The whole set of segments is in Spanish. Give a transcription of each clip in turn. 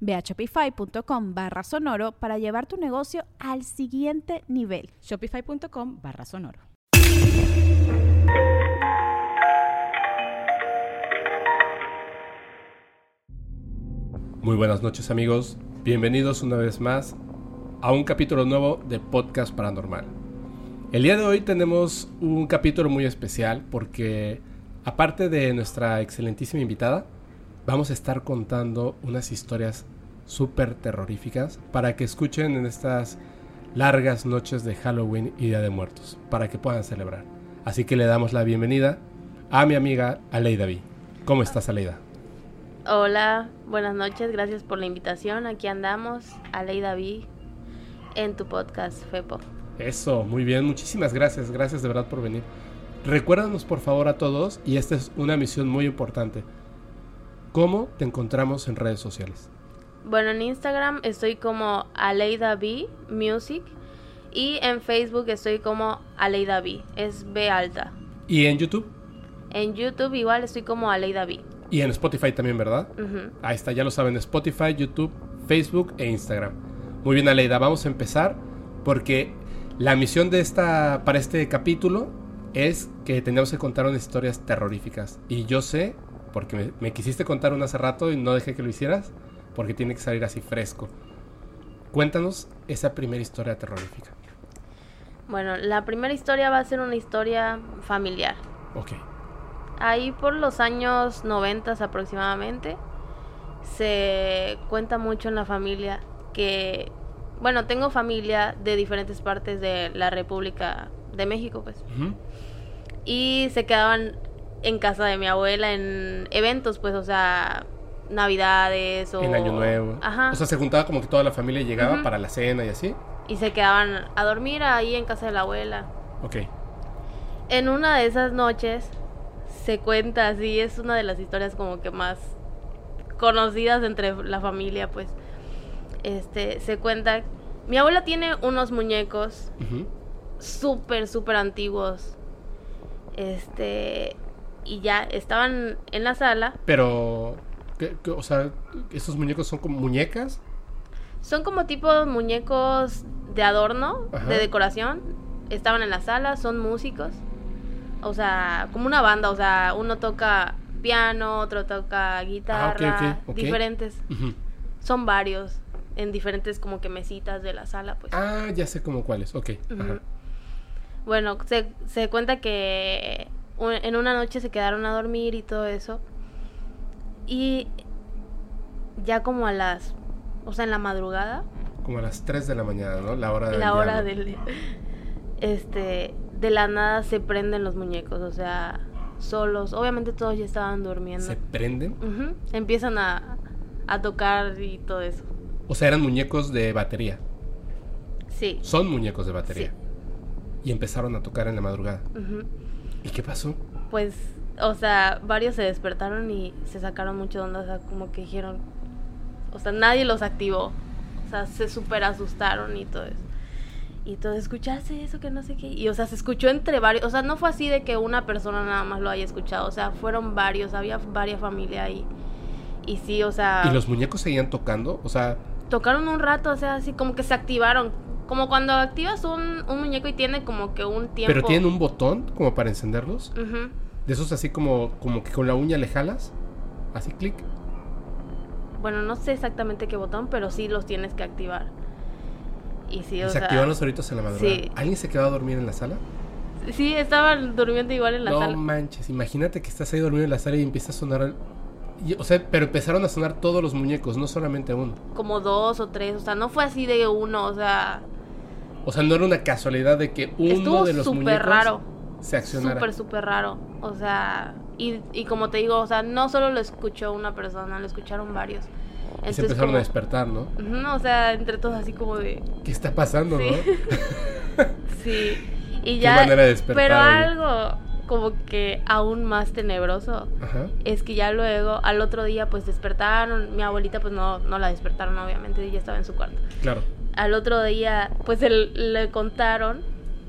Ve a shopify.com barra sonoro para llevar tu negocio al siguiente nivel. Shopify.com barra sonoro. Muy buenas noches amigos, bienvenidos una vez más a un capítulo nuevo de Podcast Paranormal. El día de hoy tenemos un capítulo muy especial porque aparte de nuestra excelentísima invitada, vamos a estar contando unas historias súper terroríficas para que escuchen en estas largas noches de Halloween y Día de Muertos, para que puedan celebrar. Así que le damos la bienvenida a mi amiga Aleida V. ¿Cómo estás, Aleida? Hola, buenas noches, gracias por la invitación. Aquí andamos, Aleida V, en tu podcast, Fepo. Eso, muy bien, muchísimas gracias, gracias de verdad por venir. Recuérdanos por favor a todos, y esta es una misión muy importante, ¿Cómo te encontramos en redes sociales? Bueno, en Instagram estoy como Aleida B Music y en Facebook estoy como Aleida B, es B alta. ¿Y en YouTube? En YouTube igual estoy como Aleida B. Y en Spotify también, ¿verdad? Ahí está, ya lo saben, Spotify, YouTube, Facebook e Instagram. Muy bien, Aleida, vamos a empezar porque la misión de esta para este capítulo es que tenemos que contar unas historias terroríficas. Y yo sé porque me, quisiste contar un hace rato y no dejé que lo hicieras, porque tiene que salir así fresco. Cuéntanos esa primera historia terrorífica. Bueno, la primera historia va a ser una historia familiar. Ok. Ahí por los años 90 aproximadamente, se cuenta mucho en la familia que, bueno, tengo familia de diferentes partes de la República de México, pues. Y se quedaban en casa de mi abuela en eventos, pues, o sea, navidades o... En Año Nuevo. Ajá. O sea, se juntaba como que toda la familia llegaba para la cena y así. Y se quedaban a dormir ahí en casa de la abuela. Ok. En una de esas noches se cuenta así, es una de las historias como que más conocidas entre la familia, pues. Este, se cuenta... Mi abuela tiene unos muñecos súper, súper antiguos. Este, y ya estaban en la sala. Pero, o sea, ¿esos muñecos son como muñecas? Son como tipo muñecos de adorno, de decoración. Estaban en la sala, son músicos. O sea, como una banda, o sea, uno toca piano, otro toca guitarra, ah, diferentes. Son varios, en diferentes como que mesitas de la sala, pues. Ah, ya sé como cuáles, ok. Bueno, se, se cuenta que en una noche se quedaron a dormir y todo eso. Y ya como a las, o sea, en la madrugada. Como a las 3 de la mañana, ¿no? La hora del La hora del... Este, de la nada se prenden los muñecos, o sea, solos. Obviamente todos ya estaban durmiendo. ¿Se prenden? Empiezan a, a tocar y todo eso. O sea, eran muñecos de batería. Sí. Son muñecos de batería. Y empezaron a tocar en la madrugada. ¿Y qué pasó? Pues, o sea, varios se despertaron y se sacaron mucho de onda, o sea, como que dijeron, o sea, nadie los activó, o sea, se súper asustaron y todo eso. Y todo, escuchaste eso que no sé qué. Y, o sea, se escuchó entre varios. O sea, no fue así de que una persona nada más lo haya escuchado. O sea, fueron varios. Había varias familias ahí. Y sí, o sea. ¿Y los muñecos seguían tocando? O sea. Tocaron un rato, o sea, así como que se activaron. Como cuando activas un, muñeco y tiene como que un tiempo. Pero tienen un botón como para encenderlos. De esos así como, como que con la uña le jalas. Así clic. Bueno, no sé exactamente qué botón, pero sí los tienes que activar. Y sí, o ¿Se activan los ahoritos en la madrugada? Sí. ¿Alguien se quedó a dormir en la sala? Sí, estaban durmiendo igual en la no sala. manches, imagínate que estás ahí dormido en la sala y empieza a sonar. el- y- o sea, pero empezaron a sonar todos los muñecos, no solamente uno. Como dos o tres, o sea, no fue así de uno, o sea, O sea, no era una casualidad de que uno estuvo de los súper muñecos raro. se accionara. Súper, súper raro. O sea, y, y como te digo, o sea, no solo lo escuchó una persona, lo escucharon varios. y se empezaron como- a despertar, ¿no? Ujú, o sea, entre todos así como de... ¿Qué está pasando, Sí. no? Sí. Y Qué ya... manera de despertar, pero algo como que aún más tenebroso Ajá. es que ya luego, al otro día, pues despertaron. Mi abuelita, pues no, no la despertaron, obviamente, ella estaba en su cuarto. Claro. Al otro día, pues le contaron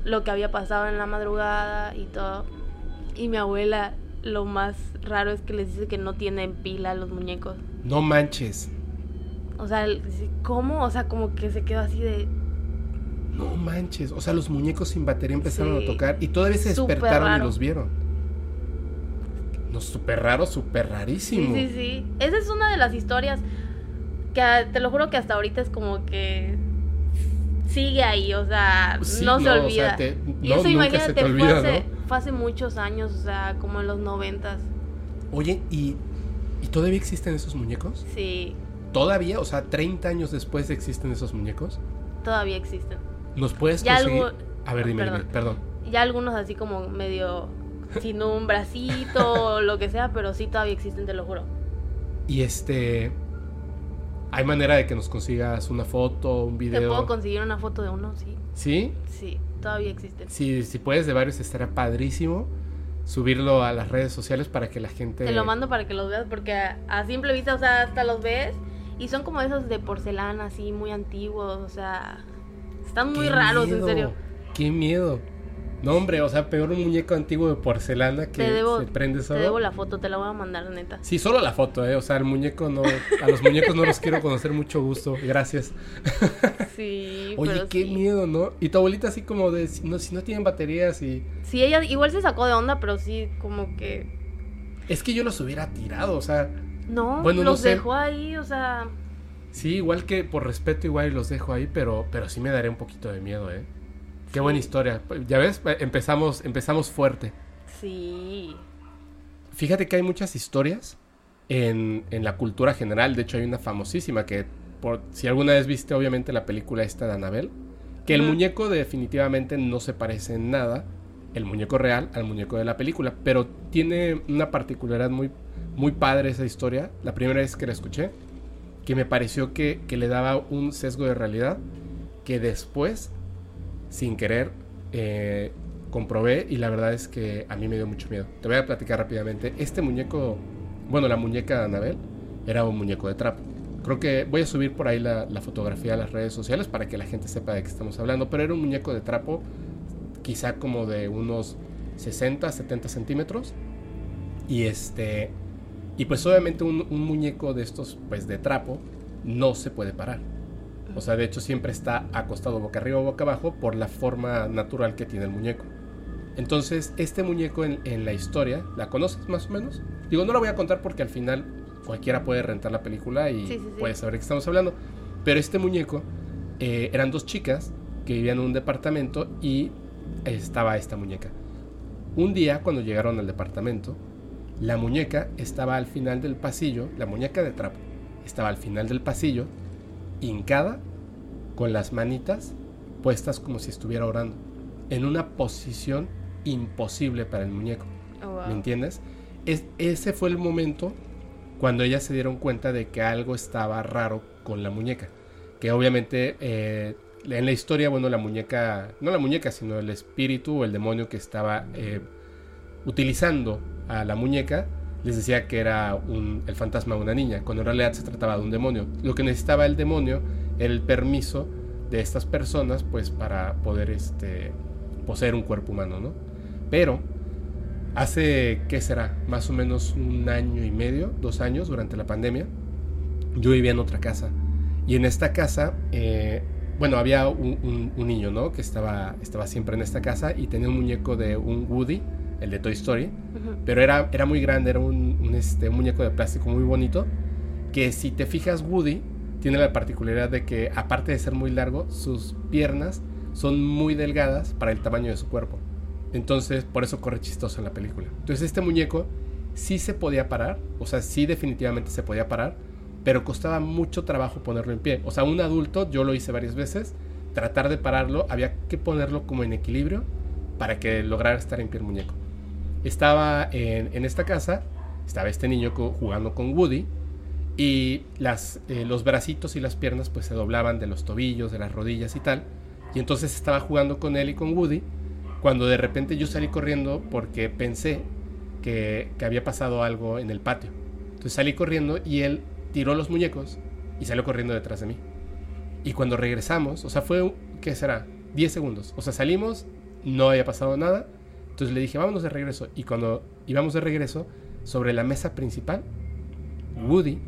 lo que había pasado en la madrugada y todo. Y mi abuela, lo más raro es que les dice que no tienen pila los muñecos. No manches. O sea, ¿cómo? O sea, como que se quedó así de... No manches. O sea, los muñecos sin batería empezaron Sí. a tocar y todavía se despertaron y los vieron. No, súper raro, súper Sí, rarísimo. sí, sí. Esa es una de las historias que te lo juro que hasta ahorita es como que sigue ahí, o sea, Sí, no, se o olvida. sea, te- y eso imagínate, te fue, olvida, hace, ¿no? fue hace muchos años, o sea, como en los noventas. Oye, ¿y, ¿y todavía existen esos muñecos? Sí, ¿Todavía? O sea, 30 años después existen esos muñecos. todavía existen. ¿Nos puedes Ya conseguir? algo- A ver, dime, Perdón. dime, perdón. Ya algunos así como medio sin un bracito o lo que sea, pero sí todavía existen, te lo juro. Y este... ¿Hay manera de que nos consigas una foto, un ¿Te video? puedo conseguir una foto de uno? Sí, ¿Sí? sí, todavía existen. Si, si puedes de varios estaría padrísimo subirlo a las redes sociales para que la gente... Te lo mando para que los veas porque a, a simple vista, o sea, hasta los ves y son como esos de porcelana así muy antiguos, o sea, están muy ¡Qué raros, en serio. ¡Qué miedo! No, hombre, o sea, peor un muñeco antiguo de porcelana que Te debo, se prende te solo. debo la foto, te la voy a mandar, neta. Sí, solo la foto, ¿eh? O sea, el muñeco no... A los muñecos no los quiero conocer mucho gusto. Gracias. Sí, Oye, pero qué sí. miedo, ¿no? Y tu abuelita así como de... Si no, si no tienen baterías y... Sí, ella igual se sacó de onda, pero sí, como que Es que yo los hubiera tirado, o sea... no, Bueno, no los sé. dejó ahí, o sea, Sí, igual que por respeto igual los dejo ahí, pero, pero sí me daría un poquito de miedo, ¿eh? Qué Sí. buena historia. Ya ves, empezamos, empezamos fuerte. sí. Fíjate que hay muchas historias en, en la cultura general. De hecho, hay una famosísima que, por, si alguna vez viste obviamente la película esta de Annabelle, que el muñeco definitivamente no se parece en nada, el muñeco real, al muñeco de la película. Pero tiene una particularidad muy, muy padre esa historia. La primera vez que la escuché, que me pareció que, que le daba un sesgo de realidad que después, sin querer, eh, comprobé y la verdad es que a mí me dio mucho miedo. Te voy a platicar rápidamente. Este muñeco, bueno, la muñeca de Anabel era un muñeco de trapo. Creo que voy a subir por ahí la, fotografía a las redes sociales para que la gente sepa de qué estamos hablando, pero era un muñeco de trapo quizá como de unos 60, 70 centímetros. Y este, y pues obviamente un, un muñeco de estos, pues de trapo, no se puede parar. O sea, de hecho siempre está acostado boca arriba o boca abajo por la forma natural que tiene el muñeco. Entonces, este muñeco en, en la historia, ¿la conoces más o menos? Digo, no la voy a contar porque al final cualquiera puede rentar la película y Sí, sí, sí. puede saber de qué estamos hablando. Pero este muñeco eh, eran dos chicas que vivían en un departamento y estaba esta muñeca. Un día, cuando llegaron al departamento, la muñeca estaba al final del pasillo, la muñeca de trapo, estaba al final del pasillo, hincada, con las manitas puestas como si estuviera orando, en una posición imposible para el muñeco. Oh, wow. ¿Me entiendes? Es, ese fue el momento cuando ellas se dieron cuenta de que algo estaba raro con la muñeca. Que obviamente eh, en la historia, bueno, la muñeca, no la muñeca, sino el espíritu o el demonio que estaba eh, utilizando a la muñeca, les decía que era el fantasma de una niña, cuando en realidad se trataba de un demonio. Lo que necesitaba el demonio era el permiso de estas personas, pues para poder este, poseer un cuerpo humano, ¿no? Pero hace, ¿qué será? Más o menos un año y medio, dos años durante la pandemia, yo vivía en otra casa. Y en esta casa, eh, bueno, había un, un- un niño, ¿no? Que estaba, estaba siempre en esta casa y tenía un muñeco de un Woody, el de Toy Story, pero era, era muy grande, era un, un, este, un muñeco de plástico muy bonito, que si te fijas Woody tiene la particularidad de que aparte de ser muy largo, sus piernas son muy delgadas para el tamaño de su cuerpo. Entonces, por eso corre chistoso en la película. Entonces, este muñeco sí se podía parar, o sea, sí definitivamente se podía parar, pero costaba mucho trabajo ponerlo en pie. O sea, un adulto, yo lo hice varias veces, tratar de pararlo, había que ponerlo como en equilibrio para que lograra estar en pie el muñeco. Estaba en, esta casa, estaba este niño jugando con Woody y las, eh, los bracitos y las piernas pues se doblaban de los tobillos, de las rodillas y tal. Y entonces estaba jugando con él y con Woody cuando de repente yo salí corriendo porque pensé que, que había pasado algo en el patio. Entonces salí corriendo y él tiró los muñecos y salió corriendo detrás de mí. Y cuando regresamos, o sea, fue, ¿qué será? 10 segundos. O sea, salimos, no había pasado nada. Entonces le dije, vámonos de regreso. Y cuando íbamos de regreso, sobre la mesa principal, Woody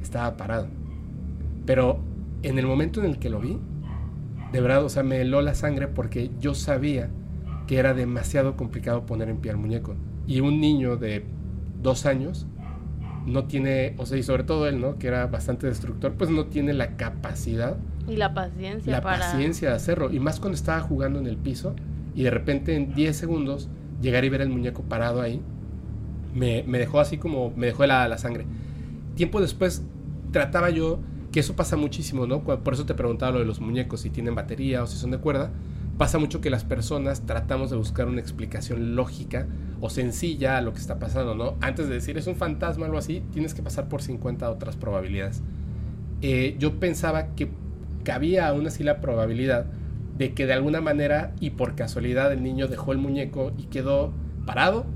estaba parado. Pero en el momento en el que lo vi, de verdad, o sea, me heló la sangre porque yo sabía que era demasiado complicado poner en pie al muñeco. Y un niño de dos años no tiene, o sea, y sobre todo él, ¿no? Que era bastante destructor, pues no tiene la capacidad. Y la paciencia. La paciencia de hacerlo. Y más cuando estaba jugando en el piso y de repente en 10 segundos llegar y ver el muñeco parado ahí, me, dejó así como, me dejó la, la sangre. Tiempo después trataba yo, que eso pasa muchísimo, ¿no? Por eso te preguntaba lo de los muñecos, si tienen batería o si son de cuerda. Pasa mucho que las personas tratamos de buscar una explicación lógica o sencilla a lo que está pasando, ¿no? Antes de decir es un fantasma o algo así, tienes que pasar por 50 otras probabilidades. Eh, yo pensaba que cabía aún así la probabilidad de que de alguna manera y por casualidad el niño dejó el muñeco y quedó parado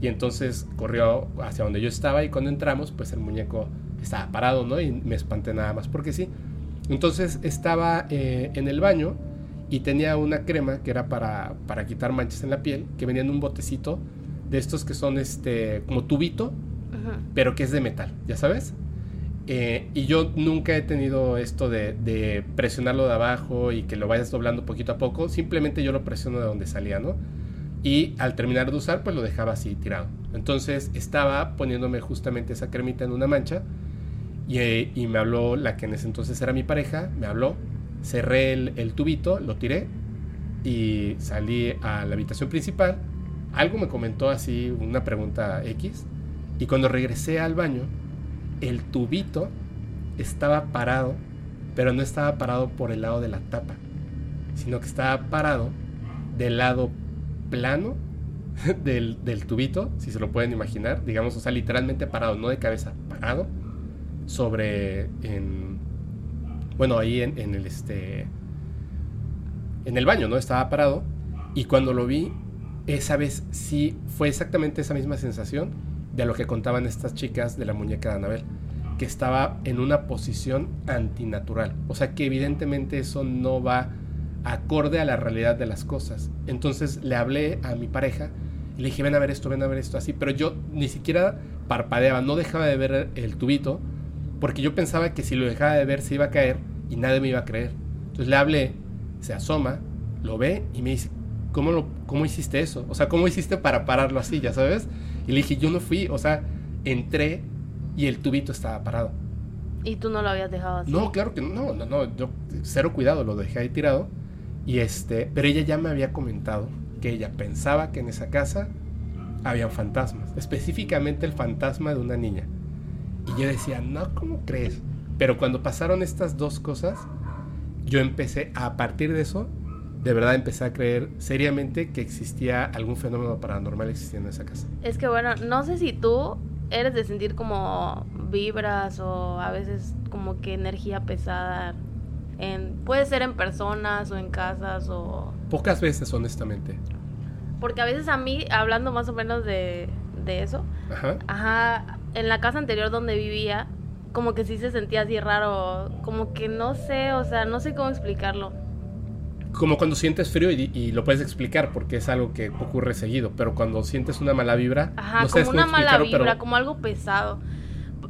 y entonces corrió hacia donde yo estaba y cuando entramos pues el muñeco estaba parado, ¿no? Y me espanté nada más porque sí. Entonces estaba eh, en el baño y tenía una crema que era para, para quitar manchas en la piel que venía en un botecito de estos que son este como tubito, pero que es de metal, ¿ya sabes? Eh, y yo nunca he tenido esto de, presionarlo de abajo y que lo vayas doblando poquito a poco, simplemente yo lo presiono de donde salía, ¿no? Y al terminar de usar, pues lo dejaba así tirado. Entonces estaba poniéndome justamente esa cremita en una mancha y, eh, y me habló la que en ese entonces era mi pareja, me habló, cerré el, el tubito, lo tiré y salí a la habitación principal algo me comentó así, una pregunta X, y cuando regresé al baño, el tubito estaba parado, pero no estaba parado por el lado de la tapa, sino que estaba parado del lado plano del, tubito, si se lo pueden imaginar, digamos, o sea, literalmente parado, no de cabeza, parado, sobre, en, bueno, ahí en, en el, este, en el baño, ¿no? Estaba parado, y cuando lo vi, esa vez sí fue exactamente esa misma sensación de lo que contaban estas chicas de la muñeca de Anabel, que estaba en una posición antinatural. O sea que evidentemente eso no va acorde a la realidad de las cosas. Entonces le hablé a mi pareja y le dije, ven a ver esto, ven a ver esto así, pero yo ni siquiera parpadeaba, no dejaba de ver el tubito, porque yo pensaba que si lo dejaba de ver se iba a caer y nadie me iba a creer. Entonces le hablé, se asoma, lo ve y me dice, ¿cómo, ¿cómo hiciste eso? O sea, ¿cómo hiciste para pararlo así, ya sabes? Y le dije, yo no fui, o sea, entré y el tubito estaba parado. ¿Y tú no lo habías dejado así? No, claro que no, no, no, yo cero cuidado, lo dejé ahí tirado. Y este, pero ella ya me había comentado que ella pensaba que en esa casa habían fantasmas, específicamente el fantasma de una niña. Y yo decía, no, ¿cómo crees? Pero cuando pasaron estas dos cosas, yo empecé a partir de eso de verdad empecé a creer seriamente que existía algún fenómeno paranormal existiendo en esa casa. Es que bueno, no sé si tú eres de sentir como vibras o a veces como que energía pesada en puede ser en personas o en casas o pocas veces honestamente. Porque a veces a mí hablando más o menos de, de eso, ajá. ajá, en la casa anterior donde vivía como que sí se sentía así raro, como que no sé, o sea, no sé cómo explicarlo como cuando sientes frío y, lo puedes explicar porque es algo que ocurre seguido, pero cuando sientes una mala vibra, Ajá, como una mala vibra, como algo pesado.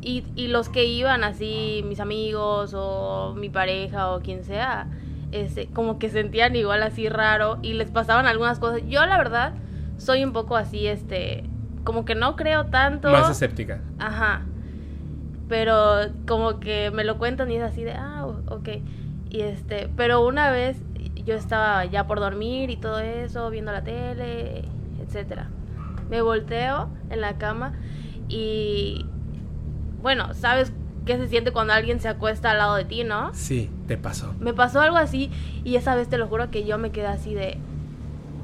Y, y los que iban así, mis amigos o mi pareja o quien sea, este, como que sentían igual así raro y les pasaban algunas cosas. Yo la verdad soy un poco así, este, como que no creo tanto. Más escéptica. Ajá. Pero como que me lo cuentan y es así de, ah, ok. Y este, pero una vez yo estaba ya por dormir y todo eso, viendo la tele, etcétera. Me volteo en la cama y bueno, sabes qué se siente cuando alguien se acuesta al lado de ti, ¿no? Sí, te pasó. Me pasó algo así y esa vez te lo juro que yo me quedé así de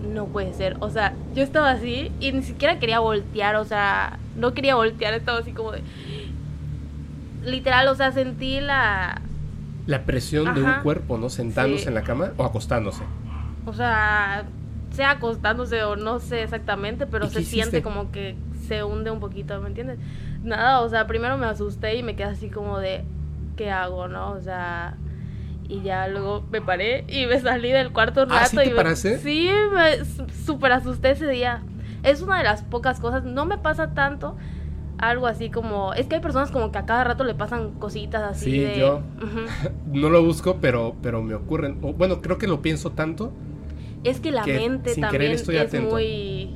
no puede ser, o sea, yo estaba así y ni siquiera quería voltear, o sea, no quería voltear, estaba así como de literal, o sea, sentí la La presión de un Ajá. cuerpo, ¿no? Sentándose Sí. en la cama o acostándose. O sea, sea acostándose o no sé exactamente, pero ¿Y se siente como que se hunde un poquito, ¿me entiendes? Nada, o sea, primero me asusté y me quedé así como de, ¿qué hago, no? O sea, y ya luego me paré y me salí del cuarto un ¿Ah, rato sí te y me- sí, me súper asusté ese día. Es una de las pocas cosas, no me pasa tanto algo así como, es que hay personas como que a cada rato le pasan cositas así Sí, de... yo. No lo busco, pero, pero me ocurren. o, bueno, creo que lo pienso tanto, Es que la Que mente sin querer también estoy es atento. muy...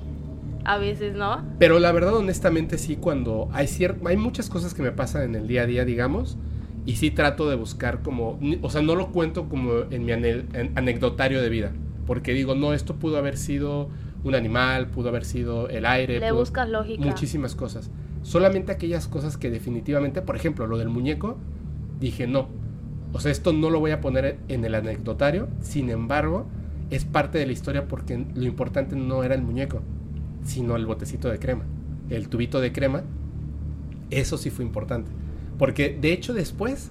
A veces, ¿no? pero la verdad, honestamente, sí, cuando hay cier- hay muchas cosas que me pasan en el día a día, digamos, y sí trato de buscar como, o sea, no lo cuento como en mi ane- en- anecdotario de vida, porque digo, no, esto pudo haber sido un animal, pudo haber sido el aire, Le buscas lógica. muchísimas cosas. Solamente aquellas cosas que definitivamente, por ejemplo, lo del muñeco, dije no. O sea, esto no lo voy a poner en el anecdotario, sin embargo, es parte de la historia porque lo importante no era el muñeco, sino el botecito de crema, el tubito de crema. Eso sí fue importante. Porque de hecho después,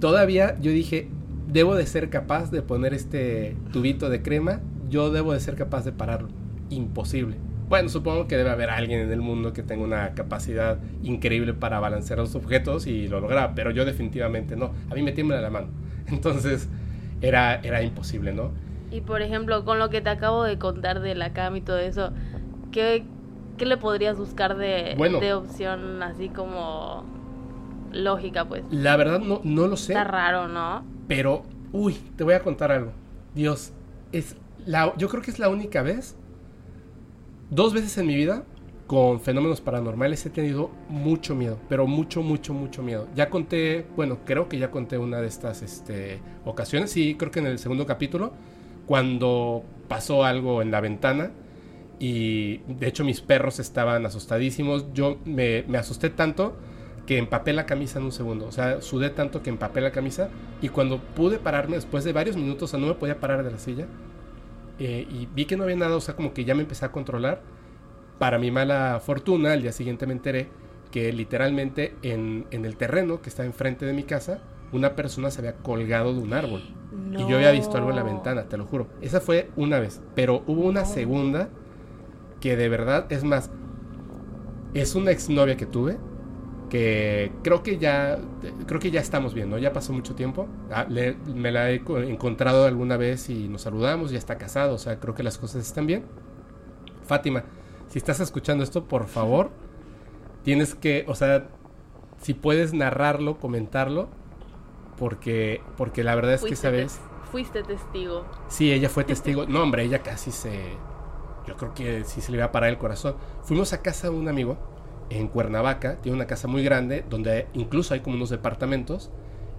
todavía yo dije, debo de ser capaz de poner este tubito de crema, yo debo de ser capaz de pararlo. Imposible. Bueno, supongo que debe haber alguien en el mundo que tenga una capacidad increíble para balancear los objetos y lo logra, pero yo definitivamente no. A mí me tiembla la mano. Entonces era, era imposible, ¿no? Y por ejemplo, con lo que te acabo de contar de la cama y todo eso, ¿qué, qué le podrías buscar de, Bueno. de opción así como lógica, pues? La verdad no, no lo sé. Está raro, ¿no? Pero, uy, te voy a contar algo. Dios, es la, yo creo que es la única vez, dos veces en mi vida, con fenómenos paranormales he tenido mucho miedo, pero mucho, mucho, mucho miedo. Ya conté, bueno, creo que ya conté una de estas este, ocasiones, sí, creo que en el segundo capítulo, cuando pasó algo en la ventana y de hecho mis perros estaban asustadísimos, yo me, me asusté tanto que empapé la camisa en un segundo. O sea, sudé tanto que empapé la camisa. Y cuando pude pararme después de varios minutos, o sea, no me podía parar de la silla. Eh, y vi que no había nada, o sea, como que ya me empecé a controlar. Para mi mala fortuna, al día siguiente me enteré que literalmente en, en el terreno que está enfrente de mi casa, una persona se había colgado de un árbol. Y yo había visto algo en la ventana, te lo juro. Esa fue una vez. Pero hubo una No. segunda que de verdad, es más, es una exnovia que tuve que creo que ya creo que ya estamos bien, ¿no? Ya pasó mucho tiempo. Ah, le- me la he co- encontrado alguna vez y nos saludamos, ya está casado, o sea, creo que las cosas están bien. Fátima, si estás escuchando esto, por favor, tienes que, o sea, si puedes narrarlo, comentarlo, porque porque la verdad es que Fuiste, tes- vez fuiste testigo. Sí, ella fue testigo. No, hombre, ella casi se. Yo creo que sí se le iba a parar el corazón. Fuimos a casa de un amigo en Cuernavaca. Tiene una casa muy grande donde incluso hay como unos departamentos.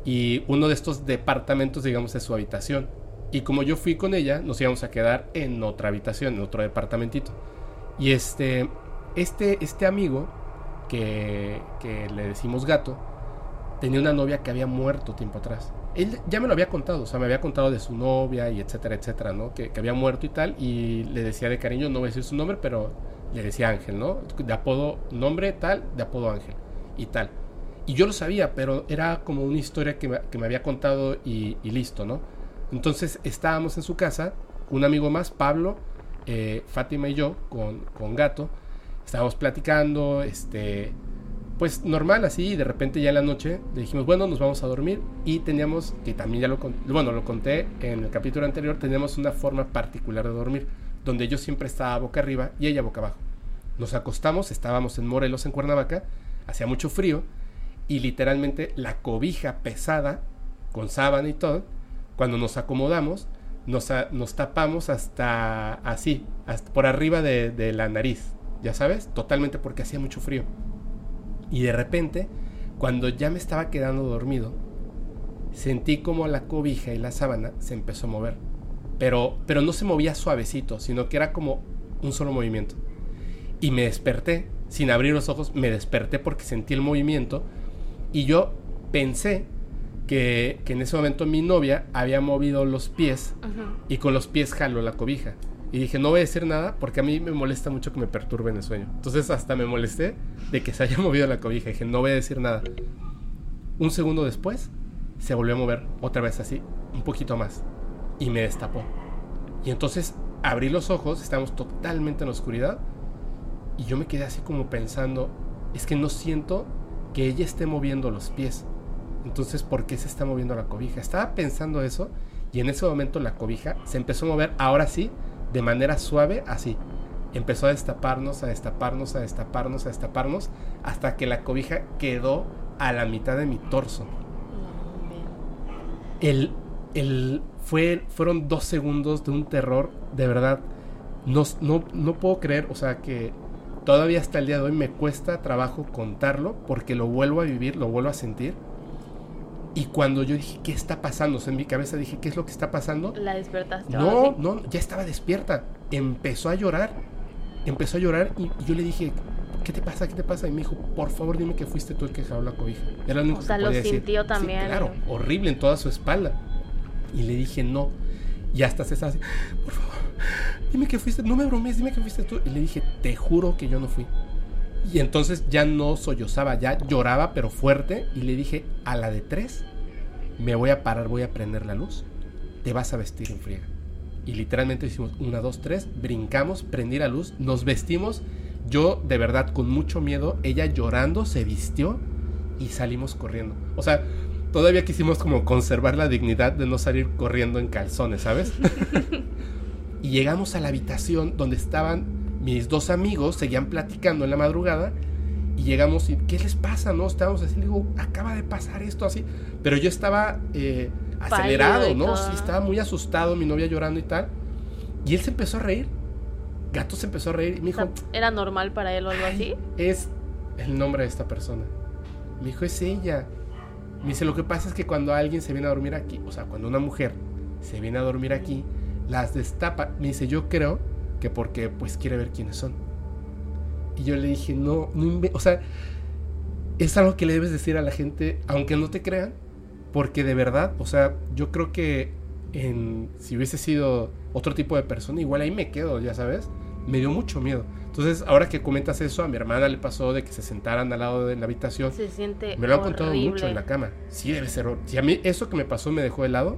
Y uno de estos departamentos, digamos, es su habitación. Y como yo fui con ella, nos íbamos a quedar en otra habitación, en otro departamentito. Y este, este, este amigo, que, que le decimos gato, tenía una novia que había muerto tiempo atrás. Él ya me lo había contado, o sea, me había contado de su novia y etcétera, etcétera, ¿no? Que, que había muerto y tal, y le decía de cariño, no voy a decir su nombre, pero le decía Ángel, ¿no? De apodo, nombre tal, de apodo Ángel y tal. Y yo lo sabía, pero era como una historia que me, había contado y, y listo, ¿no? Entonces estábamos en su casa, un amigo más, Pablo, eh, Fátima y yo, con, Gato, estábamos platicando, este, pues normal así, y de repente ya en la noche le dijimos, bueno, nos vamos a dormir, y teníamos, que también ya lo, bueno, lo conté en el capítulo anterior, teníamos una forma particular de dormir, donde yo siempre estaba boca arriba y ella boca abajo. Nos acostamos, estábamos en Morelos, en Cuernavaca, hacía mucho frío, y literalmente la cobija pesada, con sábana y todo, cuando nos acomodamos, nos, nos tapamos hasta así, por arriba de, de la nariz, ya sabes, totalmente porque hacía mucho frío. Y de repente, cuando ya me estaba quedando dormido, sentí como la cobija y la sábana se empezó a mover. Pero, pero no se movía suavecito, sino que era como un solo movimiento. Y me desperté, sin abrir los ojos, me desperté porque sentí el movimiento y yo pensé que, que en ese momento mi novia había movido los pies y con los pies jaló la cobija. Y dije, no voy a decir nada porque a mí me molesta mucho que me perturben el sueño. Entonces hasta me molesté de que se haya movido la cobija. Dije, no voy a decir nada. Un segundo después, se volvió a mover otra vez así, un poquito más. Y me destapó. Y entonces abrí los ojos, estábamos totalmente en la oscuridad. Y yo me quedé así como pensando, es que no siento que ella esté moviendo los pies. Entonces, ¿por qué se está moviendo la cobija? Estaba pensando eso y en ese momento la cobija se empezó a mover, ahora sí, de manera suave, así. Empezó a destaparnos, a destaparnos, a destaparnos, a destaparnos, hasta que la cobija quedó a la mitad de mi torso. El, el, fue, fueron dos segundos de un terror, de verdad. No, no, no puedo creer, o sea, que todavía hasta el día de hoy me cuesta trabajo contarlo porque lo vuelvo a vivir, lo vuelvo a sentir. Y cuando yo dije, ¿qué está pasando? O sea, en mi cabeza dije, ¿qué es lo que está pasando? La despertaste. No, sí? no, ya estaba despierta. Empezó a llorar. Empezó a llorar y, y yo le dije, ¿qué te pasa? ¿Qué te pasa? Y me dijo, por favor, dime que fuiste tú el que jaló la cobija. Era lo único O sea, que lo podía decir. sintió Sí, también. claro, horrible en toda su espalda. Y le dije, no. Y hasta se así, por favor, dime que fuiste, no me bromees, dime que fuiste tú. Y le dije, te juro que yo no fui. Y entonces ya no sollozaba, ya lloraba, pero fuerte. Y le dije, a la de tres, me voy a parar, voy a prender la luz. Te vas a vestir en friega. Y literalmente hicimos una, dos, tres, brincamos, prendí la luz, nos vestimos. Yo, de verdad, con mucho miedo, ella llorando, se vistió y salimos corriendo. O sea, todavía quisimos como conservar la dignidad de no salir corriendo en calzones, ¿sabes? y llegamos a la habitación donde estaban mis dos amigos, seguían platicando en la madrugada. Y llegamos y, ¿qué les pasa? No, estábamos así, digo, acaba de pasar esto así. Pero yo estaba eh, acelerado, ¿no? Sí, estaba muy asustado, mi novia llorando y tal. Y él se empezó a reír. Gato se empezó a reír y me O sea, dijo, ¿Era normal para él o algo así? es el nombre de esta persona. Me dijo, es ella. Me dice, lo que pasa es que cuando alguien se viene a dormir aquí, o sea, cuando una mujer se viene a dormir aquí, las destapa. Me dice, yo creo que porque pues quiere ver quiénes son. Y yo le dije, no, no o sea, es algo que le debes decir a la gente, aunque no te crean, porque de verdad, o sea, yo creo que en, si hubiese sido otro tipo de persona, igual ahí me quedo, ya sabes, me dio mucho miedo. Entonces, ahora que comentas eso, a mi hermana le pasó de que se sentaran al lado de la habitación. Se siente Me lo han contado mucho en la cama. Sí, debe ser. Si a mí eso que me pasó me dejó helado,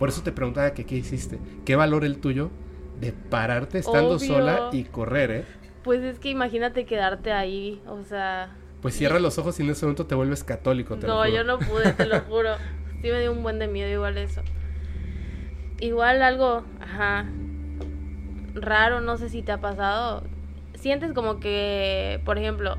por eso te preguntaba que qué hiciste. ¿Qué valor el tuyo de pararte estando Obvio. sola y correr, eh? Pues es que imagínate quedarte ahí, o sea... Pues cierra los ojos y en ese momento te vuelves católico, te lo No, juro. yo no pude, te lo juro. Sí me dio un buen de miedo igual eso. Igual algo, ajá, raro, no sé si te ha pasado. Sientes como que, por ejemplo,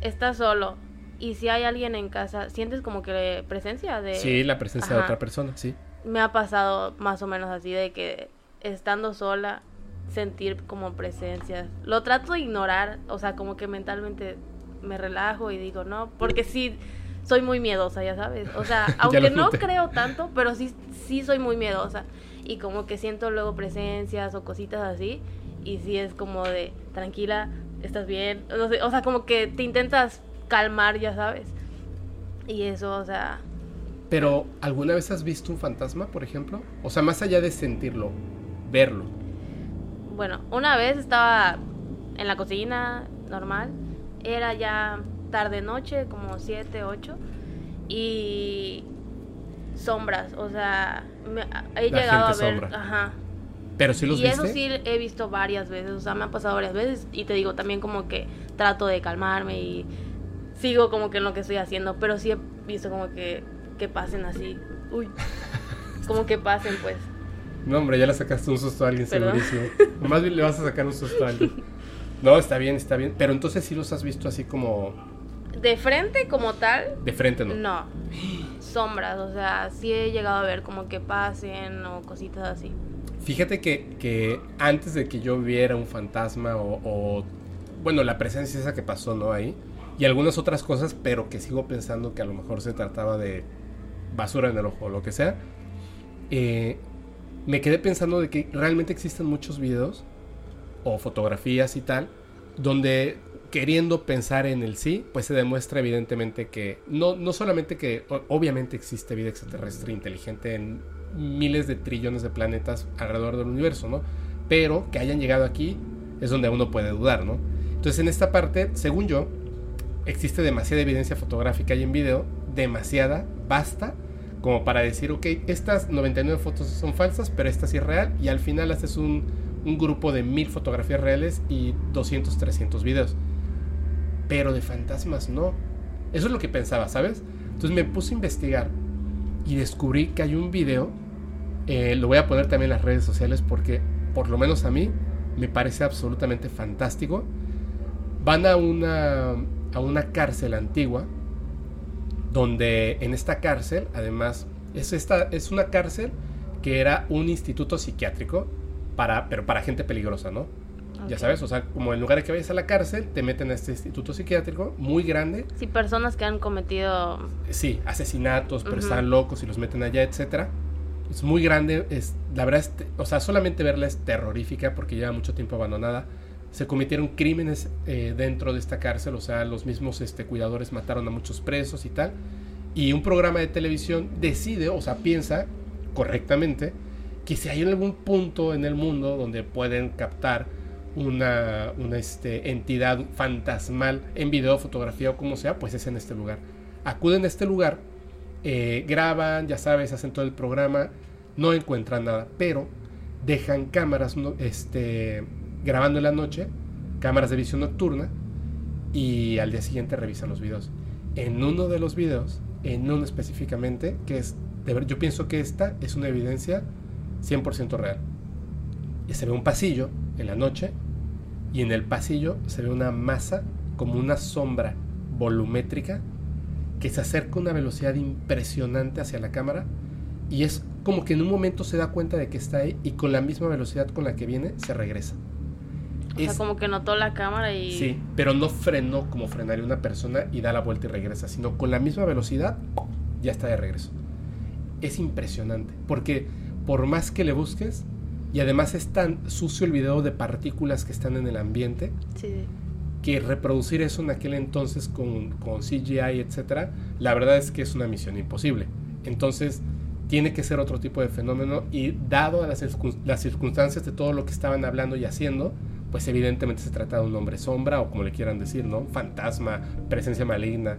estás solo y si hay alguien en casa, sientes como que presencia de... Sí, la presencia de otra persona, sí. Me ha pasado más o menos así de que estando sola sentir como presencias. Lo trato de ignorar, o sea, como que mentalmente me relajo y digo, no, porque sí soy muy miedosa, ya sabes. O sea, aunque no creo tanto, pero sí sí soy muy miedosa y como que siento luego presencias o cositas así y sí es como de tranquila, estás bien, no sé, o sea, como que te intentas calmar, ya sabes. Y eso, o sea, Pero, ¿alguna vez has visto un fantasma, por ejemplo? O sea, más allá de sentirlo, verlo. Bueno, una vez estaba en la cocina, normal. Era ya tarde noche, como 7, 8. Y sombras, o sea, me- he La llegado a ver, sombra. ajá. Pero sí los y viste. eso sí he visto varias veces, o sea, me ha pasado varias veces y te digo también como que trato de calmarme y sigo como que en lo que estoy haciendo, pero sí he visto como que que pasen así. Uy. Como que pasen, pues. No, hombre, ya le sacaste un susto a alguien, Perdón. segurísimo. Más bien le vas a sacar un susto a alguien. No, está bien, está bien. Pero entonces sí los has visto así como De frente como tal, de frente, ¿no? No. Sombras, o sea, sí he llegado a ver como que pasen o cositas así. Fíjate que, que antes de que yo viera un fantasma o, o, bueno, la presencia esa que pasó, ¿no? Ahí. Y algunas otras cosas, pero que sigo pensando que a lo mejor se trataba de basura en el ojo o lo que sea. eh, me quedé pensando de que realmente existen muchos videos o fotografías y tal, donde queriendo pensar en el sí, pues se demuestra evidentemente que no, no solamente que obviamente existe vida extraterrestre inteligente en miles de trillones de planetas alrededor del universo, ¿no? Pero que hayan llegado aquí es donde uno puede dudar, ¿no? Entonces en esta parte, según yo, existe demasiada evidencia fotográfica y en video, demasiada, basta, como para decir, ok, estas 99 fotos son falsas, pero esta sí es real, y al final haces un, un grupo de mil fotografías reales y 200, 300 videos pero de fantasmas no. Eso es lo que pensaba, ¿sabes? Entonces me puse a investigar y descubrí que hay un video, eh, lo voy a poner también en las redes sociales porque por lo menos a mí me parece absolutamente fantástico. Van a una, a una cárcel antigua, donde en esta cárcel, además, es, esta, es una cárcel que era un instituto psiquiátrico, para, pero para gente peligrosa, ¿no? Ya sabes, o sea, como en lugar de que vayas a la cárcel, te meten a este instituto psiquiátrico muy grande. Sí, personas que han cometido... Sí, asesinatos, pero están locos y los meten allá, etcétera. Es muy grande, es, la verdad, es, o sea, solamente verla es terrorífica porque lleva mucho tiempo abandonada. Se cometieron crímenes eh, dentro de esta cárcel, o sea, los mismos este, cuidadores mataron a muchos presos y tal. Y un programa de televisión decide, o sea, piensa correctamente, que si hay algún punto en el mundo donde pueden captar una, este, entidad fantasmal en video, fotografía o como sea, pues es en este lugar. Acuden a este lugar, eh, graban, ya sabes, hacen todo el programa, no encuentran nada, pero dejan cámaras este, grabando en la noche, cámaras de visión nocturna, y al día siguiente revisan los videos. En uno de los videos, en uno específicamente, que es, yo pienso que esta es una evidencia 100% real. Y se ve un pasillo en la noche y en el pasillo se ve una masa como una sombra volumétrica que se acerca a una velocidad impresionante hacia la cámara y es como que en un momento se da cuenta de que está ahí y con la misma velocidad con la que viene se regresa. O sea, como que notó la cámara y... Sí, pero no frenó como frenaría una persona y da la vuelta y regresa, sino con la misma velocidad ya está de regreso. Es impresionante, porque por más que le busques, y además es tan sucio el video de partículas que están en el ambiente que reproducir eso en aquel entonces con, con CGI, etcétera, la verdad es que es una misión imposible. Entonces tiene que ser otro tipo de fenómeno y dado las, las circunstancias de todo lo que estaban hablando y haciendo, pues evidentemente se trata de un hombre sombra o como le quieran decir, ¿no? Fantasma, presencia maligna.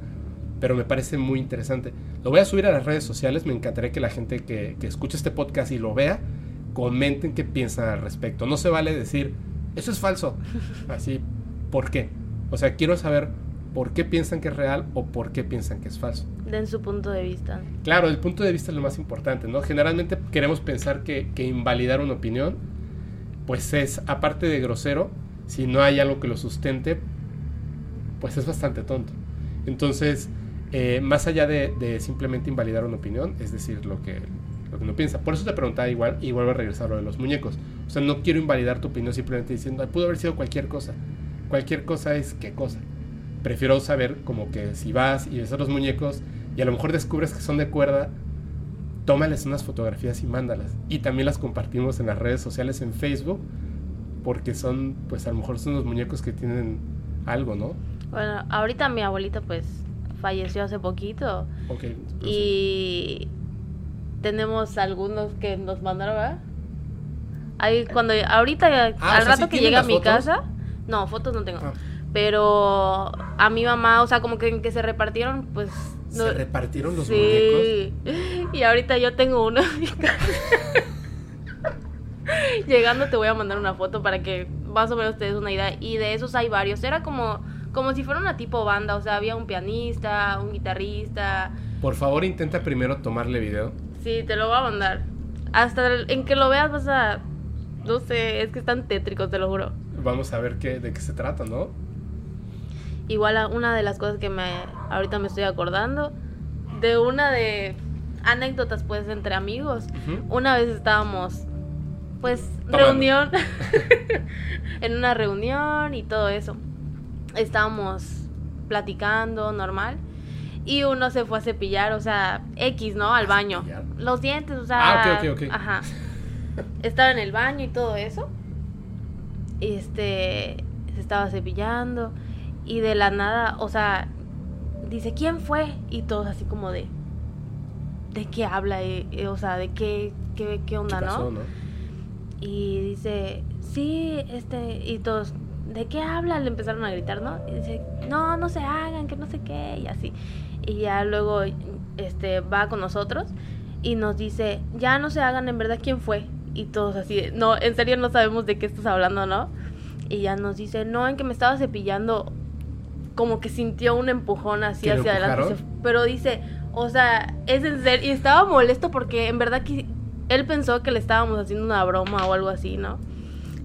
Pero me parece muy interesante. Lo voy a subir a las redes sociales. Me encantaría que la gente que, que escuche este podcast y lo vea comenten qué piensan al respecto. No se vale decir, eso es falso. Así, ¿por qué? O sea, quiero saber por qué piensan que es real o por qué piensan que es falso. Den su punto de vista. Claro, el punto de vista es lo más importante, ¿no? Generalmente queremos pensar que, que invalidar una opinión, pues es, aparte de grosero, si no hay algo que lo sustente, pues es bastante tonto. Entonces, eh, más allá de, de, simplemente invalidar una opinión, es decir, lo que, lo que uno piensa. Por eso te preguntaba igual y vuelvo a regresar a lo de los muñecos. O sea, no quiero invalidar tu opinión simplemente diciendo, pudo haber sido cualquier cosa. Cualquier cosa es qué cosa. Prefiero saber como que si vas y ves a los muñecos y a lo mejor descubres que son de cuerda, tómales unas fotografías y mándalas. Y también las compartimos en las redes sociales en Facebook porque son, pues a lo mejor son los muñecos que tienen algo, ¿no? Bueno, ahorita mi abuelita pues falleció hace poquito. Ok. Y tenemos algunos que nos mandaron, ¿verdad? Ahí cuando ahorita Ah, al sea, rato ¿sí que llegue a mi fotos? casa, no, fotos no tengo. Ah. Pero a mi mamá, o sea, como que en que se repartieron, pues no- Se repartieron los muñecos. sí. Y ahorita yo tengo uno en mi casa. Llegando te voy a mandar una foto para que más o menos te des una idea. Y de esos hay varios. Era como, como si fuera una tipo banda. O sea, había un pianista, un guitarrista. Por favor, intenta primero tomarle video. Sí, te lo voy a mandar. Hasta el- en que lo veas vas a... No sé, es que están tétricos, te lo juro. Vamos a ver qué, de qué se trata, ¿no? Igual una de las cosas que me ahorita me estoy acordando de una de anécdotas pues entre amigos. Una vez estábamos pues Tomando. reunión en una reunión y todo eso. Estábamos platicando normal y uno se fue a cepillar, o sea, X, ¿no? Al ¿A baño. cepillar? Los dientes, o sea, Ah, ok, ok, ok. ajá. estaba en el baño y todo eso. Este, se estaba cepillando y de la nada, o sea, dice, ¿quién fue? Y todos así como de, ¿de qué habla? Eh, eh, o sea, ¿de qué, qué, qué onda, ¿Qué pasó, no? no? Y dice, sí, este, y todos, ¿de qué habla? Le empezaron a gritar, ¿no? Y dice, no, no se hagan, que no sé qué, y así. Y ya luego, este, va con nosotros y nos dice, ya no se hagan, en verdad, ¿quién fue? Y todos así, de, no, en serio no sabemos de qué estás hablando, ¿no? Y ya nos dice, no, en que me estaba cepillando, como que sintió un empujón así ¿Que lo hacia adelante. Pero dice, o sea, es en serio, y estaba molesto porque en verdad que él pensó que le estábamos haciendo una broma o algo así, ¿no?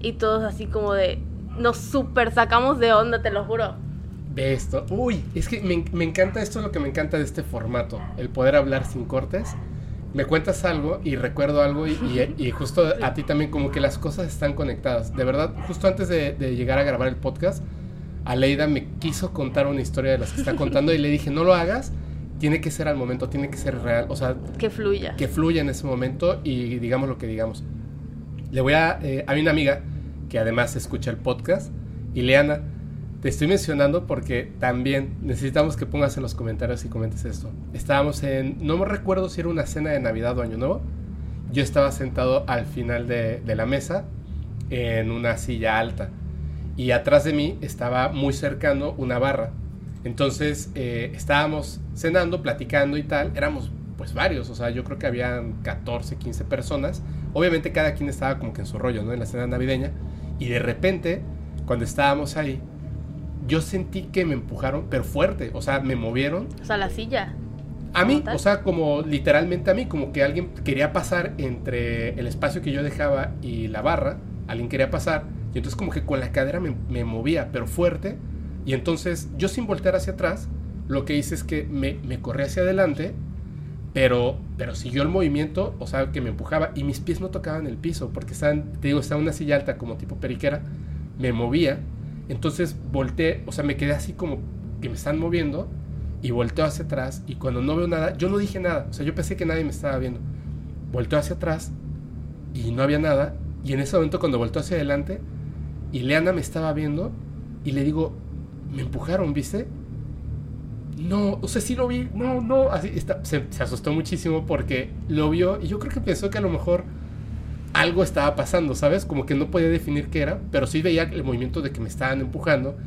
Y todos así como de, nos super sacamos de onda, te lo juro. Ve esto. Uy, es que me, me encanta esto, es lo que me encanta de este formato, el poder hablar sin cortes. Me cuentas algo y recuerdo algo y, y- y justo a ti también como que las cosas están conectadas. De verdad, justo antes de, de llegar a grabar el podcast, Aleida me quiso contar una historia de las que está contando y le dije, no lo hagas, tiene que ser al momento, tiene que ser real. O sea, Que fluya. que fluya en ese momento y digamos lo que digamos. Le voy a... Eh, hay una amiga que además escucha el podcast, Ileana, te estoy mencionando porque también necesitamos que pongas en los comentarios y comentes esto. Estábamos en... No me recuerdo si era una cena de Navidad o Año Nuevo. Yo estaba sentado al final de, la mesa en una silla alta y atrás de mí estaba muy cercano una barra. Entonces eh, estábamos cenando, platicando y tal. Éramos pues varios, o sea, yo creo que habían 14, 15 personas. Obviamente cada quien estaba como que en su rollo, ¿no? En la cena navideña. Y de repente, cuando estábamos ahí, yo sentí que me empujaron, pero fuerte, o sea, me movieron. O sea, la silla. A mí, o sea, como literalmente a mí, como que alguien quería pasar entre el espacio que yo dejaba y la barra, alguien quería pasar, y entonces como que con la cadera me, me movía, pero fuerte, y entonces yo sin voltear hacia atrás, lo que hice es que me, me corrí hacia adelante, pero, pero siguió el movimiento, o sea, que me empujaba, y mis pies no tocaban el piso, porque estaban, te digo, estaba en una silla alta como tipo periquera, me movía, entonces volteé, o sea, me quedé así como que me están moviendo, y volteo hacia atrás y cuando no veo nada, yo no dije nada, o sea, yo pensé que nadie me estaba viendo. Volteo hacia atrás y no había nada y en ese momento cuando volteo hacia adelante, Ileana me estaba viendo y le digo, me empujaron, ¿viste? No, o sea, sí lo vi, no, no, así está, se, se asustó muchísimo porque lo vio y yo creo que pensó que a lo mejor algo estaba pasando, ¿sabes? Como que no podía definir qué era, pero sí veía el movimiento de que me estaban empujando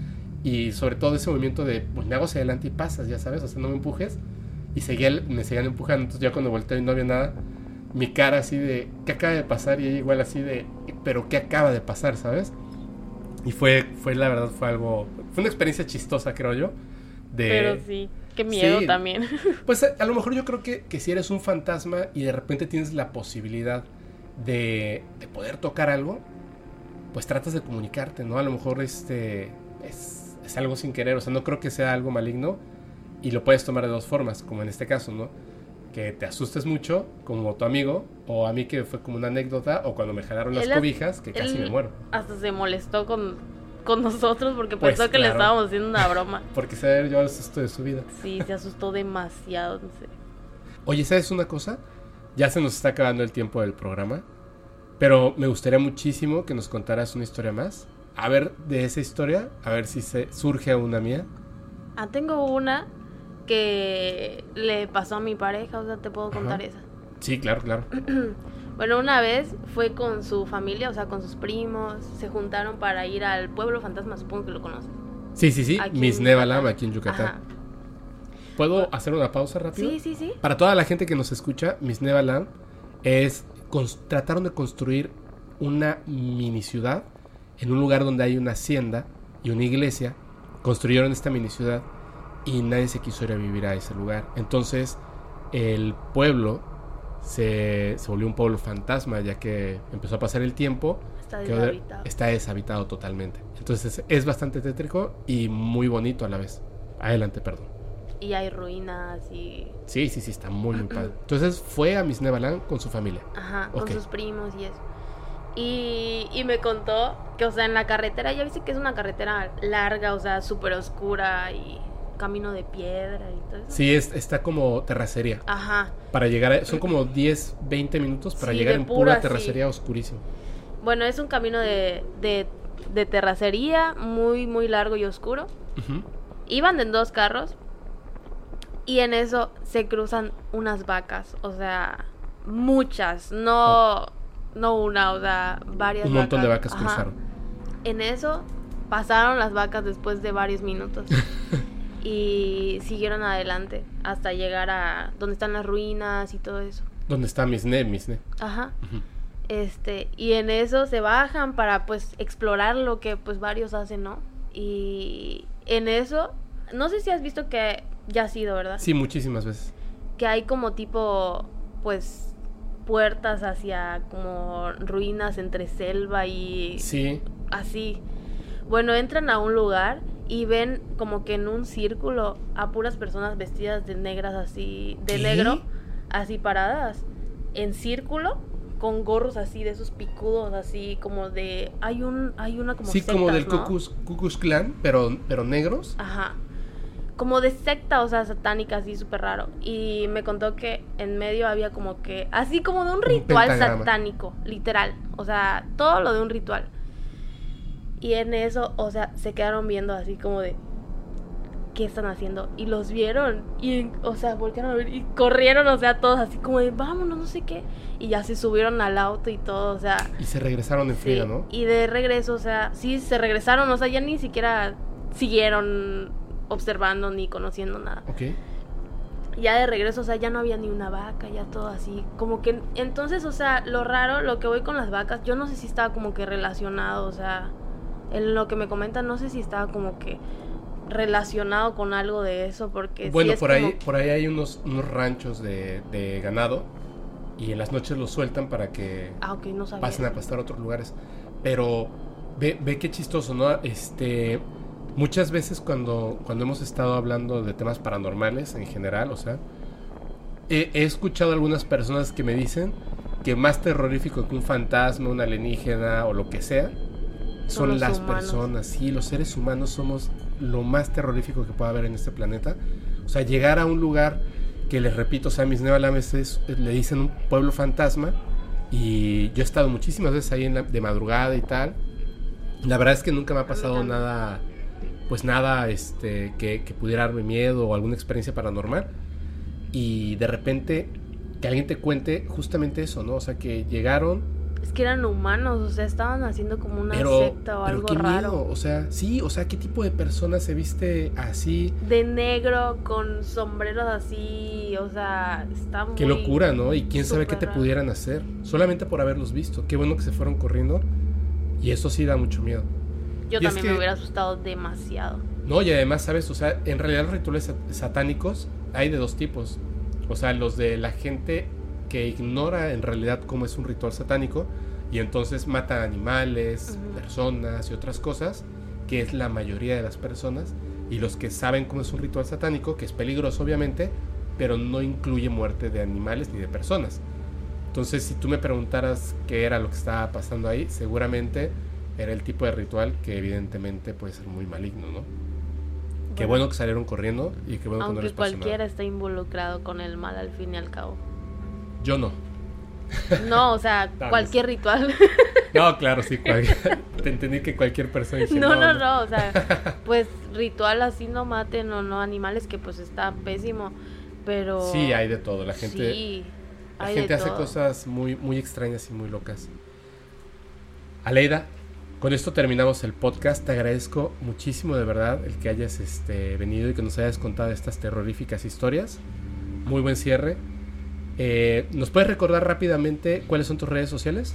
y sobre todo ese movimiento de, pues me hago hacia adelante y pasas, ya sabes, o sea, no me empujes. Y seguía, me seguían empujando, entonces ya cuando volteé y no había nada, mi cara así de, ¿qué acaba de pasar? Y ella igual así de, pero ¿qué acaba de pasar, sabes? Y fue, fue la verdad, fue algo, fue una experiencia chistosa, creo yo. De, Pero sí, qué miedo sí. también. Pues a, a lo mejor yo creo que, que si eres un fantasma y de repente tienes la posibilidad de, de poder tocar algo, pues tratas de comunicarte, ¿no? A lo mejor este es, es algo sin querer, o sea, no creo que sea algo maligno y lo puedes tomar de dos formas, como en este caso, ¿no? Que te asustes mucho, como tu amigo, o a mí que fue como una anécdota, o cuando me jalaron las Él- cobijas, que casi me muero. Hasta se molestó con, con nosotros porque Pues, pensó que le claro. estábamos haciendo una broma. Porque se debe llevar el susto de su vida. Sí, se asustó demasiado. No sé. Oye, ¿sabes una cosa? Ya se nos está acabando el tiempo del programa, pero me gustaría muchísimo que nos contaras una historia más. A ver, de esa historia, a ver si se surge una mía. Ah, tengo una que le pasó a mi pareja, o sea, te puedo contar Ajá. esa. Sí, claro, claro. Bueno, una vez fue con su familia, o sea, con sus primos, se juntaron para ir al pueblo fantasma, supongo que lo conoces. Sí, sí, sí. Miss Nevalam aquí en Yucatán. Ajá. ¿Puedo hacer una pausa rápido? Sí, sí, sí. Para toda la gente que nos escucha, Miss Nevaland es trataron de construir una mini ciudad en un lugar donde hay una hacienda y una iglesia. Construyeron esta mini ciudad y nadie se quiso ir a vivir a ese lugar. Entonces el pueblo se, se volvió un pueblo fantasma ya que empezó a pasar el tiempo. Está deshabitado. está deshabitado totalmente. Entonces es bastante tétrico y muy bonito a la vez. Adelante, perdón. Y hay ruinas y... Sí, sí, sí, está muy, muy padre. Entonces fue a Miss Neverland con su familia. Ajá, con sus primos y eso. Y, y me contó que, o sea, en la carretera, ya viste que es una carretera larga, o sea, súper oscura y camino de piedra y todo eso. Sí, es, está como terracería. Ajá. Para llegar a, son como 10, 20 minutos para Sí, llegar en pura, pura sí. terracería oscurísimo. Bueno, es un camino de, de, de terracería muy, muy largo y oscuro. Iban en dos carros y en eso se cruzan unas vacas, o sea, muchas, no, no una, o sea, varias Oh. Un montón de vacas Ajá. cruzaron. En eso pasaron las vacas después de varios minutos y siguieron adelante hasta llegar a donde están las ruinas y todo eso. ¿Dónde está Misne? Misne. Ajá. Ujú. Este, y en eso se bajan para pues explorar lo que pues varios hacen, ¿no? Y en eso, no sé si has visto que ya ha sido, ¿verdad? Sí, muchísimas veces. Que hay como tipo, pues, puertas hacia como ruinas entre selva y Sí. así. Bueno, entran a un lugar y ven como que en un círculo a puras personas vestidas de negras así, de ¿Qué? negro, así paradas, en círculo, con gorros así de esos picudos, así como de, hay un, hay una como sí, como del ¿no? Cucus, Cucus Clan, pero, pero negros. Ajá. Como de secta, o sea, satánica, así súper raro. Y me contó que en medio había como que, así como de un ritual pentagrama. satánico, literal. O sea, todo lo de un ritual. Y en eso, o sea, se quedaron viendo así como de, ¿qué están haciendo? Y los vieron. Y, o sea, voltearon a ver y corrieron, o sea, todos así como de, vámonos, no sé qué. Y ya se subieron al auto y todo, o sea. Y se regresaron en Sí, friega, ¿no? Y de regreso, o sea, sí se regresaron, o sea, ya ni siquiera siguieron observando ni conociendo nada. Ok. Ya de regreso, o sea, ya no había ni una vaca, ya todo así. Como que entonces, o sea, lo raro, lo que voy con las vacas, yo no sé si estaba como que relacionado, o sea, en lo que me comentan, no sé si estaba como que relacionado con algo de eso, porque sí Bueno, es por ahí, que- por ahí hay unos, unos ranchos de, de ganado y en las noches los sueltan para que Ah, ok, no pasen a pastar a otros lugares. Pero ve, ve qué chistoso, ¿no? Este, muchas veces cuando, cuando hemos estado hablando de temas paranormales en general, o sea, he, he escuchado algunas personas que me dicen que más terrorífico que un fantasma, un alienígena o lo que sea, son, las humanos. personas. Sí, los seres humanos somos lo más terrorífico que pueda haber en este planeta. O sea, llegar a un lugar que les repito, o sea, mis neolames es, le dicen un pueblo fantasma. Y yo he estado muchísimas veces ahí en la- de madrugada y tal. La verdad es que nunca me ha pasado nada, pues nada este, que, que pudiera darme miedo o alguna experiencia paranormal. Y de repente que alguien te cuente justamente eso, ¿no? O sea, que llegaron, Es que eran humanos, o sea, estaban haciendo como una pero, secta o pero algo qué raro. miedo. O sea, sí, o sea, ¿qué tipo de persona se viste así? de negro con sombreros así, o sea, está muy Qué locura, ¿no? Y quién sabe qué te raro. pudieran hacer. Solamente por haberlos visto. Qué bueno que se fueron corriendo. Y eso sí da mucho miedo. Yo Y es también que- me hubiera asustado demasiado. No, y además, ¿sabes? O sea, en realidad los rituales sat- satánicos hay de dos tipos. O sea, los de la gente que ignora en realidad cómo es un ritual satánico y entonces mata animales, personas y otras cosas, que es la mayoría de las personas, y los que saben cómo es un ritual satánico, que es peligroso obviamente, pero no incluye muerte de animales ni de personas. Entonces, si tú me preguntaras qué era lo que estaba pasando ahí, seguramente era el tipo de ritual que evidentemente puede ser muy maligno, ¿no? Qué bueno que salieron corriendo y qué bueno que no Aunque les pasó cualquiera nada. está involucrado con el mal al fin y al cabo. Yo no. No, o sea, cualquier ritual. No, claro, sí. cual- Te entendí que cualquier persona dije, no, no, no, o sea, pues ritual así no maten o no animales que pues está pésimo, pero Sí, hay de todo. La gente, Sí, la gente hace todo. cosas muy, muy extrañas y muy locas. Aleida, con esto terminamos el podcast. Te agradezco muchísimo de verdad el que hayas este, venido y que nos hayas contado estas terroríficas historias. Muy buen cierre. Eh, ¿Nos puedes recordar rápidamente cuáles son tus redes sociales?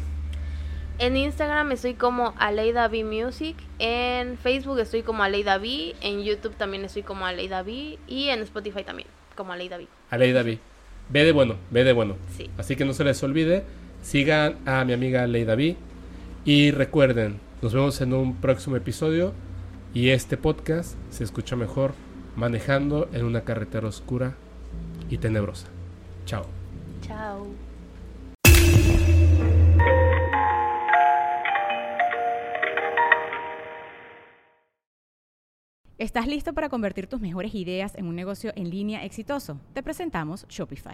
En Instagram estoy como Aleida B Music, en Facebook estoy como Aleida B, en YouTube también estoy como Aleida B y en Spotify también como Aleida B. Aleida B. Ve de bueno, ve de bueno. Sí. Así que no se les olvide, sigan a mi amiga Leida B. Y recuerden, nos vemos en un próximo episodio. Y este podcast se escucha mejor manejando en una carretera oscura y tenebrosa. Chao. Chao. ¿Estás listo para convertir tus mejores ideas en un negocio en línea exitoso? Te presentamos Shopify.